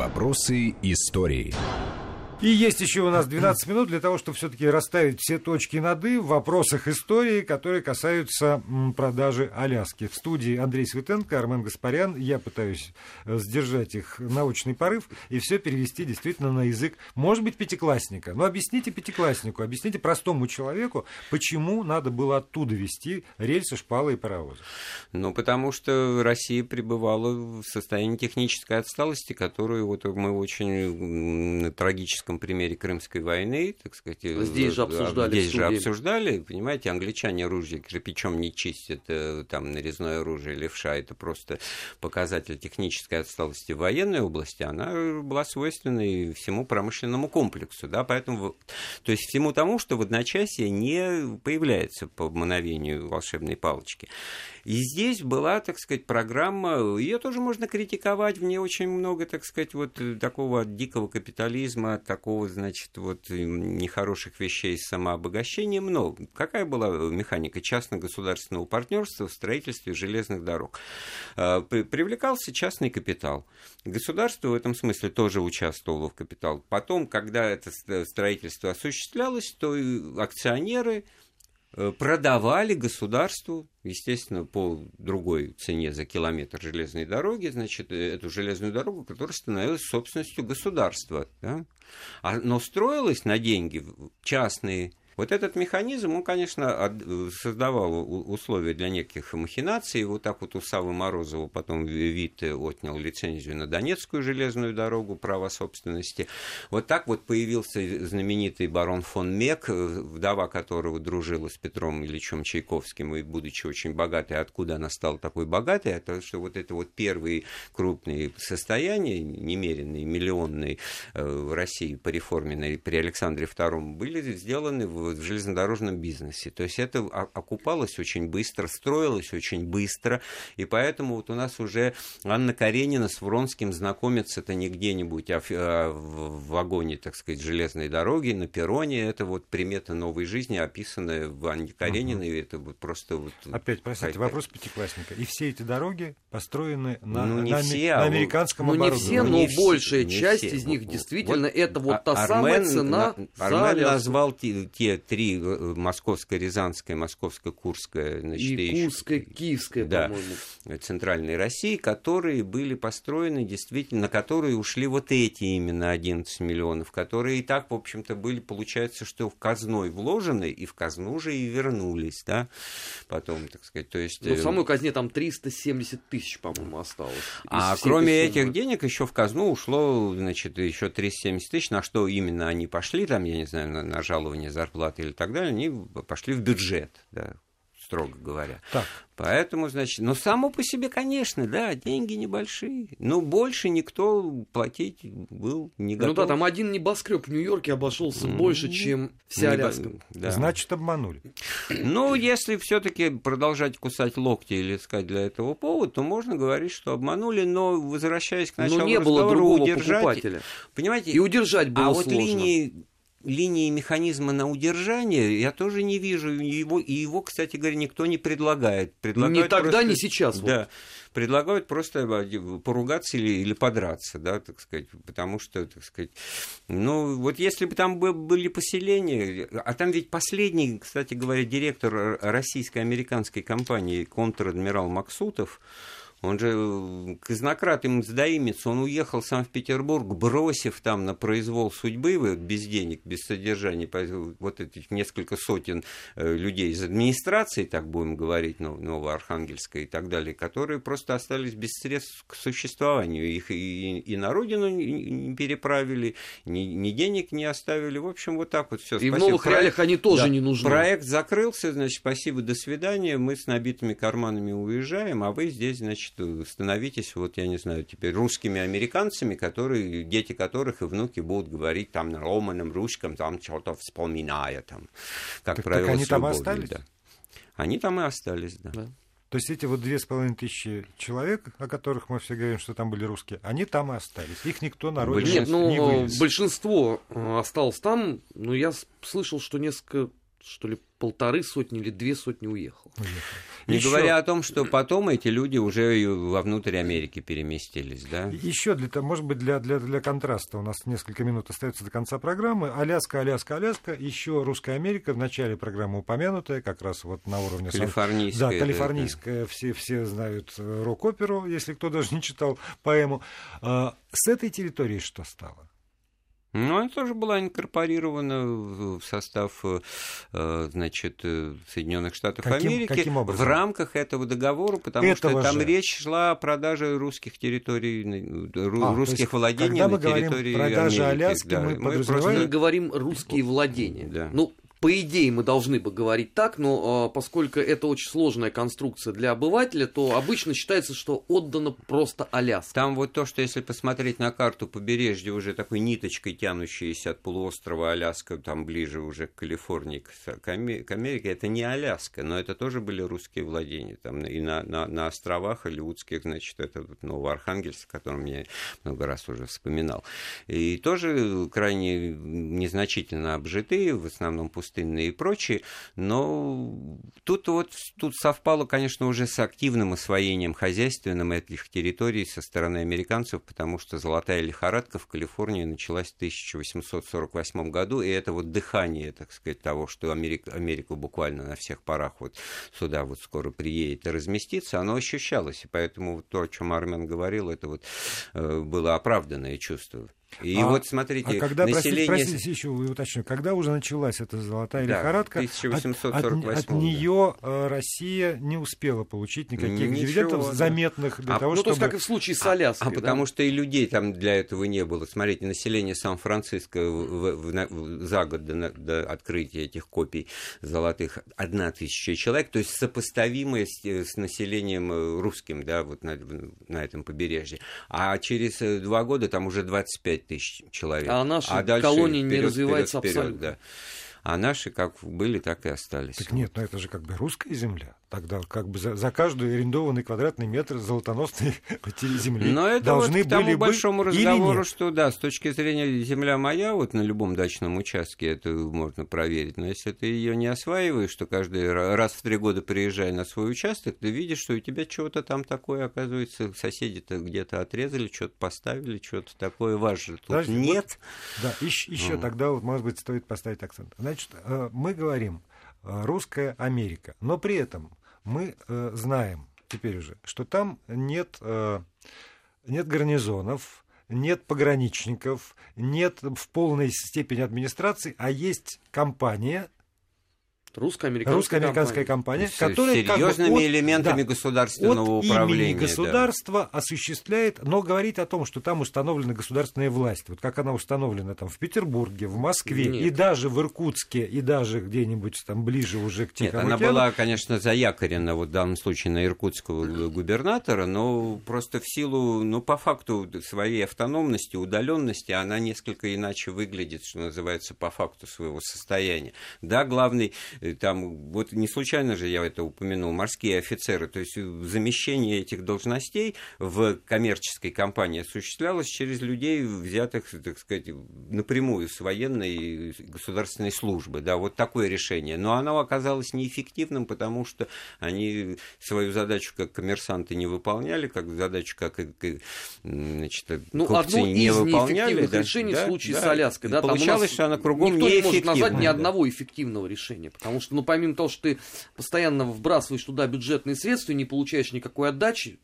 Вопросы истории. И есть еще у нас 12 минут для того, чтобы все-таки расставить все точки над «и» в вопросах истории, которые касаются продажи Аляски. В студии Андрей Светенко, Армен Гаспарян. Я пытаюсь э, сдержать их научный порыв и все перевести действительно на язык, может быть, пятиклассника. Но объясните пятикласснику, объясните простому человеку, почему надо было оттуда вести рельсы, шпалы и паровозы. Ну, потому что Россия пребывала в состоянии технической отсталости, которую вот мы очень трагически классическом примере Крымской войны, так сказать, э, здесь же обсуждали. Здесь же обсуждали, понимаете, англичане оружие кирпичом не чистят, э, там нарезное оружие, левша, это просто показатель технической отсталости в военной области, она была свойственна и всему промышленному комплексу, да, поэтому, то есть всему тому, что в одночасье не появляется по мгновению волшебной палочки. И здесь была, так сказать, программа, ее тоже можно критиковать, в ней очень много, так сказать, вот такого дикого капитализма, такого, значит, вот нехороших вещей самообогащения много. Какая была механика частно-государственного партнерства в строительстве железных дорог? Привлекался частный капитал. Государство в этом смысле тоже участвовало в капитал. Потом, когда это строительство осуществлялось, то акционеры Э, продавали государству, естественно, по другой цене за километр железной дороги, значит, э, эту железную дорогу, которая становилась собственностью государства. Да? А, но строилась на деньги частные вот этот механизм, он, конечно, создавал условия для неких махинаций. Вот так вот у Савы Морозова потом вид отнял лицензию на Донецкую железную дорогу, право собственности. Вот так вот появился знаменитый барон фон Мек, вдова которого дружила с Петром Ильичем Чайковским, и будучи очень богатой, откуда она стала такой богатой, это что вот это вот первые крупные состояния, немеренные, миллионные э, в России по реформенной при Александре II, были сделаны в в железнодорожном бизнесе. То есть это окупалось очень быстро, строилось очень быстро, и поэтому вот у нас уже Анна Каренина с Вронским знакомится это не где-нибудь, а в, а в вагоне, так сказать, железной дороги, на перроне. Это вот примета новой жизни, описанная в Анне Карениной. Угу. Это вот просто вот... Опять, простите, вопрос пятиклассника. И все эти дороги построены на, ну, не на, все, на американском ну, оборудовании? не все, но не большая не часть все. из них действительно вот, это вот та Армен, самая цена Армен назвал те, те три э, московская, рязанская, московская, курская, значит, и Курская, Киевская, да, по-моему. Центральной России, которые были построены действительно, на которые ушли вот эти именно 11 миллионов, которые и так, в общем-то, были, получается, что в казной вложены, и в казну же и вернулись, да, потом, так сказать, то есть... Ну, в э, самой казне там 370 тысяч, по-моему, осталось. А кроме этих денег еще в казну ушло, значит, еще 370 тысяч, на что именно они пошли, там, я не знаю, на, на жалование зарплаты зарплаты или так далее, они пошли в бюджет, да, строго говоря. Так. Поэтому, значит, ну, само по себе, конечно, да, деньги небольшие, но больше никто платить был не готов. Ну да, там один небоскреб в Нью-Йорке обошелся mm-hmm. больше, чем вся Небо... Аляска. Да. Значит, обманули. Ну, если все-таки продолжать кусать локти или искать для этого повод, то можно говорить, что обманули, но возвращаясь к началу но не было другого удержать, покупателя. Понимаете? И удержать было а сложно. вот линии линии механизма на удержание я тоже не вижу. Его, и его, кстати говоря, никто не предлагает. Предлагают ни тогда, просто, ни сейчас. Да. Вот. Предлагают просто поругаться или, или подраться, да, так сказать, потому что, так сказать, ну, вот если бы там были поселения, а там ведь последний, кстати говоря, директор российско-американской компании, контр-адмирал Максутов, он же казнократ им сдаимец, он уехал сам в Петербург, бросив там на произвол судьбы, без денег, без содержания, вот этих несколько сотен э, людей из администрации, так будем говорить, Новоархангельской и так далее, которые просто остались без средств к существованию. Их и, и на родину не переправили, ни, ни денег не оставили. В общем, вот так вот все. И спасибо. в новых реалиях они тоже да. не нужны. Проект закрылся, значит, спасибо, до свидания, мы с набитыми карманами уезжаем, а вы здесь, значит, значит, становитесь, вот я не знаю, теперь русскими американцами, которые, дети которых и внуки будут говорить там на ломаном русском, там что-то вспоминая, там, как так, правило, так они там остались? Да. Они там и остались, да. да. То есть эти вот две с половиной тысячи человек, о которых мы все говорим, что там были русские, они там и остались. Их никто на родине Нет, ну, не вывез. большинство э, осталось там, но я слышал, что несколько, что ли, полторы сотни или две сотни уехал. уехал. Не еще... говоря о том, что потом эти люди уже вовнутрь Америки переместились, да? Еще для может быть, для, для, для контраста, у нас несколько минут остается до конца программы. Аляска, Аляска, Аляска, еще Русская Америка, в начале программы упомянутая, как раз вот на уровне... Калифорнийская. Да, калифорнийская, все, все знают э, рок-оперу, если кто даже не читал поэму. А, с этой территории что стало? Ну, она тоже была инкорпорирована в состав э, значит, э, Соединенных Штатов каким, Америки каким образом? в рамках этого договора, потому этого что там же. речь шла о продаже русских территорий, а, русских владений на территории продажа Америки. Аляски, да. мы, мы просто говорим русские владения. Да. Ну, по идее, мы должны бы говорить так, но э, поскольку это очень сложная конструкция для обывателя, то обычно считается, что отдано просто Аляска. Там вот то, что если посмотреть на карту побережья, уже такой ниточкой тянущейся от полуострова Аляска, там ближе уже к Калифорнии, к, к Америке, это не Аляска, но это тоже были русские владения. Там и на, на, на островах Голливудских, значит, это вот Новоархангельск, о котором я много раз уже вспоминал. И тоже крайне незначительно обжитые, в основном пустые пустынные и прочие, но тут вот тут совпало, конечно, уже с активным освоением хозяйственным этих территорий со стороны американцев, потому что золотая лихорадка в Калифорнии началась в 1848 году, и это вот дыхание, так сказать, того, что Америка, Америка буквально на всех парах вот сюда вот скоро приедет и разместится, оно ощущалось, и поэтому то, о чем Армен говорил, это вот э, было оправданное чувство. И а, вот смотрите, а когда, население... Простите, простите, еще уточню, когда уже началась эта золотая да, лихорадка, 1848 от, от, от нее э, Россия не успела получить никаких Ничего, дивидендов да. заметных для а, того, ну, чтобы... то есть, как и в случае с Аляской. А, а да? потому что и людей там для этого не было. Смотрите, население Сан-Франциско в, в, в, за год до, до открытия этих копий золотых одна тысяча человек, то есть сопоставимое с, с населением э, русским, да, вот на, на этом побережье. А через э, два года там уже 25 5 тысяч человек. А наши а колонии не развиваются вперед, абсолютно. Да. А наши как были, так и остались. Так нет, но это же как бы русская земля. Тогда как бы за, за каждый арендованный квадратный метр золотоносной земли Но это должны вот к тому были большому бы разговору, что да, с точки зрения земля моя, вот на любом дачном участке это можно проверить. Но если ты ее не осваиваешь, что каждый раз в три года приезжая на свой участок, ты видишь, что у тебя чего-то там такое, оказывается, соседи-то где-то отрезали, что-то поставили, что-то такое важное. Тут Подожди, нет. Вот, да, еще, еще mm. тогда, вот, может быть, стоит поставить акцент. Значит, э, мы говорим э, русская Америка, но при этом мы э, знаем теперь уже, что там нет, э, нет гарнизонов, нет пограничников, нет в полной степени администрации, а есть компания, Русско-американская, русско-американская компания, компания которая серьезными как бы от, элементами да, государственного от управления. Имени государства да. осуществляет, но говорит о том, что там установлена государственная власть. Вот как она установлена там в Петербурге, в Москве Нет. и даже в Иркутске, и даже где-нибудь там ближе уже к Тихому Нет, она была, конечно, заякорена вот в данном случае на иркутского губернатора, но просто в силу, ну, по факту своей автономности, удаленности, она несколько иначе выглядит, что называется, по факту своего состояния. Да, главный там, вот не случайно же я это упомянул, морские офицеры, то есть замещение этих должностей в коммерческой компании осуществлялось через людей, взятых, так сказать, напрямую с военной и государственной службы, да, вот такое решение. Но оно оказалось неэффективным, потому что они свою задачу как коммерсанты не выполняли, как задачу как значит, ну, купцы не выполняли. Да, решений да, в случае да, с Аляской. Да, получалось, что она кругом никто не может назвать ни одного эффективного решения, потому Потому что, ну, помимо того, что ты постоянно вбрасываешь туда бюджетные средства и не получаешь никакой отдачи,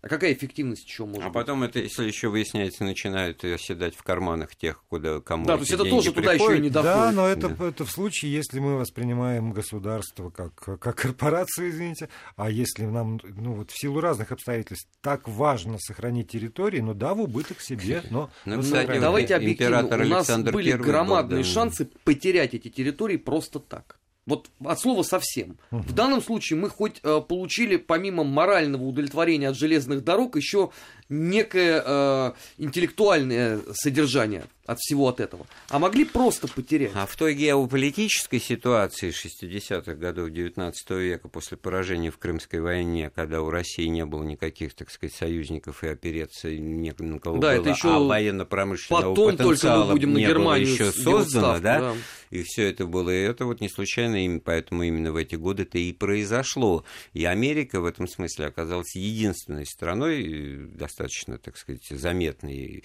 а какая эффективность еще может А потом это, если еще выясняется, начинают оседать в карманах тех, куда кому Да, то есть это тоже туда еще и не доходит. Да, но это, да. это в случае, если мы воспринимаем государство как, как корпорацию, извините, а если нам, ну вот в силу разных обстоятельств, так важно сохранить территории, ну да, в убыток себе, но... Ну, кстати, давайте объективно, у нас были громадные шансы потерять эти территории просто так. Вот от слова совсем. Угу. В данном случае мы хоть э, получили, помимо морального удовлетворения от железных дорог, еще некое э, интеллектуальное содержание от всего от этого, а могли просто потерять. А в той геополитической ситуации 60-х годов 19 века после поражения в Крымской войне, когда у России не было никаких, так сказать, союзников и опереться не на кого да, было, это еще а военно-промышленного потом потенциала только мы будем не на Германию было еще создано, да? да? И все это было, и это вот не случайно, им, поэтому именно в эти годы это и произошло. И Америка в этом смысле оказалась единственной страной, достаточно, так сказать, заметной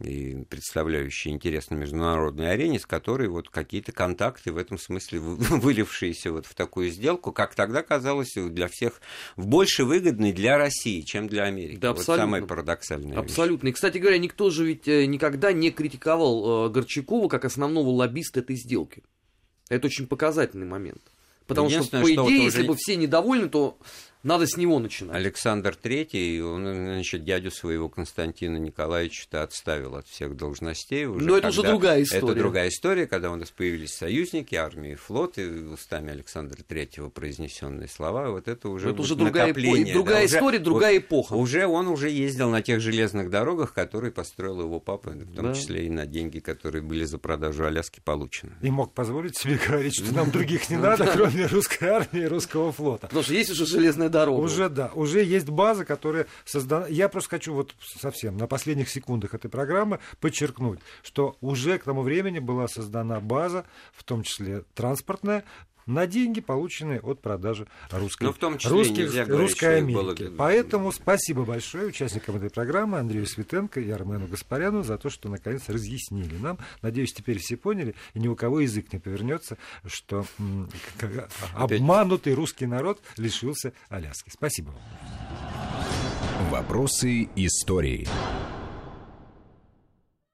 и представляющей интерес на международной арене, с которой вот какие-то контакты в этом смысле вылившиеся вот в такую сделку, как тогда казалось для всех больше выгодной для России, чем для Америки. Да, вот абсолютно. самое парадоксальное. Абсолютно. Вещь. И, кстати говоря, никто же ведь э, никогда не критиковал э, Горчакова как основного лоббиста этой сделки. Это очень показательный момент. Потому что, по идее, что вот если уже... бы все недовольны, то надо с него начинать. Александр Третий, он, значит, дядю своего Константина Николаевича отставил от всех должностей. Уже Но это уже другая история. Это другая история, когда у нас появились союзники, армии и флот, и устами Александра Третьего произнесенные слова, вот это уже Это уже другая, эпо... другая да, история, уже, другая эпоха. Уже он уже ездил на тех железных дорогах, которые построил его папа, в том да. числе и на деньги, которые были за продажу Аляски получены. И мог позволить себе говорить, что нам других не надо, кроме русской армии и русского флота. Потому что есть уже железная дорога. Уже, да, уже есть база, которая создана. Я просто хочу вот совсем на последних секундах этой программы подчеркнуть, что уже к тому времени была создана база, в том числе транспортная, на деньги, полученные от продажи русской, Но ну, в том числе русских, говорить, русской Америки. Было... Поэтому спасибо большое участникам этой программы Андрею Светенко и Армену Гаспаряну за то, что наконец разъяснили нам. Надеюсь, теперь все поняли, и ни у кого язык не повернется, что обманутый русский народ лишился Аляски. Спасибо вам. Вопросы истории.